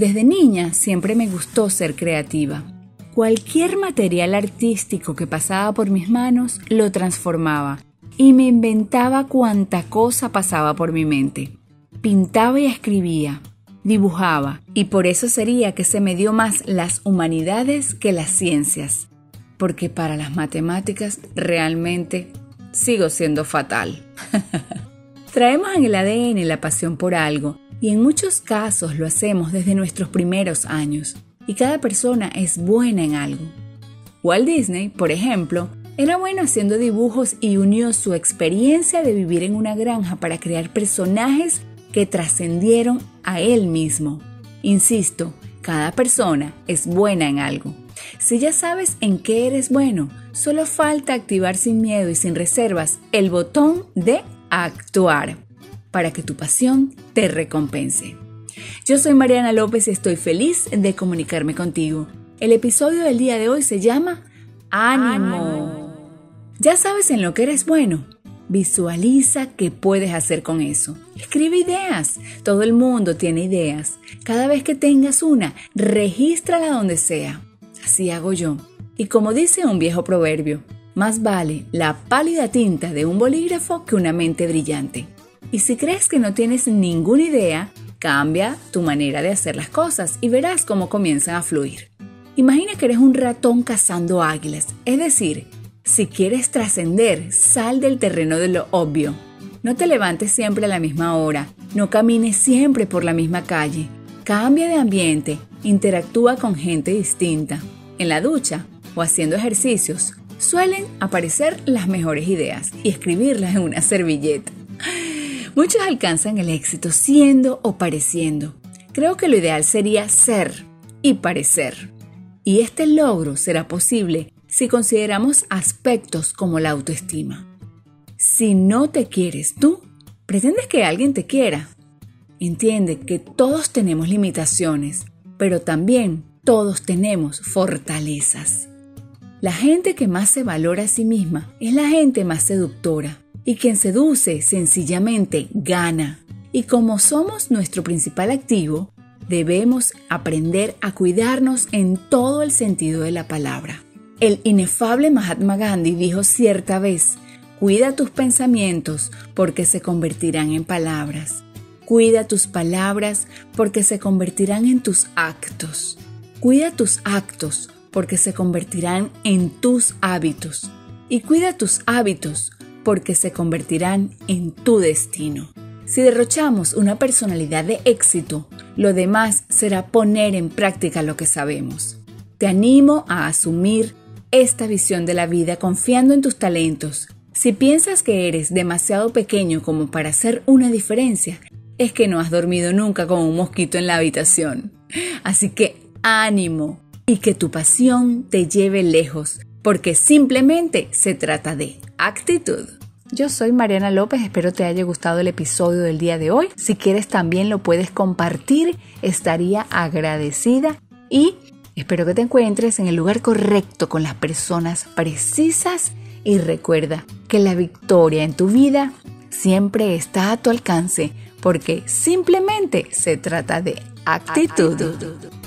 Desde niña siempre me gustó ser creativa. Cualquier material artístico que pasaba por mis manos lo transformaba y me inventaba cuanta cosa pasaba por mi mente. Pintaba y escribía, dibujaba, y por eso sería que se me dio más las humanidades que las ciencias, porque para las matemáticas realmente sigo siendo fatal. Traemos en el ADN la pasión por algo, y en muchos casos lo hacemos desde nuestros primeros años, y cada persona es buena en algo. Walt Disney, por ejemplo, era bueno haciendo dibujos y unió su experiencia de vivir en una granja para crear personajes que trascendieron a él mismo. Insisto, cada persona es buena en algo. Si ya sabes en qué eres bueno, solo falta activar sin miedo y sin reservas el botón de actuar para que tu pasión te recompense. Yo soy Mariana López y estoy feliz de comunicarme contigo. El episodio del día de hoy se llama Ánimo. Ya sabes en lo que eres bueno. Visualiza qué puedes hacer con eso. Escribe ideas. Todo el mundo tiene ideas. Cada vez que tengas una, regístrala donde sea. Así hago yo. Y como dice un viejo proverbio, más vale la pálida tinta de un bolígrafo que una mente brillante. Y si crees que no tienes ninguna idea, cambia tu manera de hacer las cosas y verás cómo comienzan a fluir. Imagina que eres un ratón cazando águilas, es decir, si quieres trascender, sal del terreno de lo obvio. No te levantes siempre a la misma hora, no camines siempre por la misma calle. Cambia de ambiente, interactúa con gente distinta. En la ducha o haciendo ejercicios, suelen aparecer las mejores ideas y escribirlas en una servilleta. Muchos alcanzan el éxito siendo o pareciendo. Creo que lo ideal sería ser y parecer. Y este logro será posible si consideramos aspectos como la autoestima. Si no te quieres tú, pretendes que alguien te quiera. Entiende que todos tenemos limitaciones, pero también todos tenemos fortalezas. La gente que más se valora a sí misma es la gente más seductora y quien seduce sencillamente gana. Y como somos nuestro principal activo, debemos aprender a cuidarnos en todo el sentido de la palabra. El inefable Mahatma Gandhi dijo cierta vez, cuida tus pensamientos porque se convertirán en palabras. Cuida tus palabras porque se convertirán en tus actos. Cuida tus actos porque se convertirán en tus hábitos. Y cuida tus hábitos porque se convertirán en tu destino. Si derrochamos una personalidad de éxito, lo demás será poner en práctica lo que sabemos. Te animo a asumir esta visión de la vida confiando en tus talentos. Si piensas que eres demasiado pequeño como para hacer una diferencia, es que no has dormido nunca con un mosquito en la habitación. Así que ánimo y que tu pasión te lleve lejos, porque simplemente se trata de actitud. Yo soy Mariana López, espero te haya gustado el episodio del día de hoy. Si quieres también lo puedes compartir, estaría agradecida y espero que te encuentres en el lugar correcto con las personas precisas y recuerda que la victoria en tu vida siempre está a tu alcance porque simplemente se trata de actitud. actitud.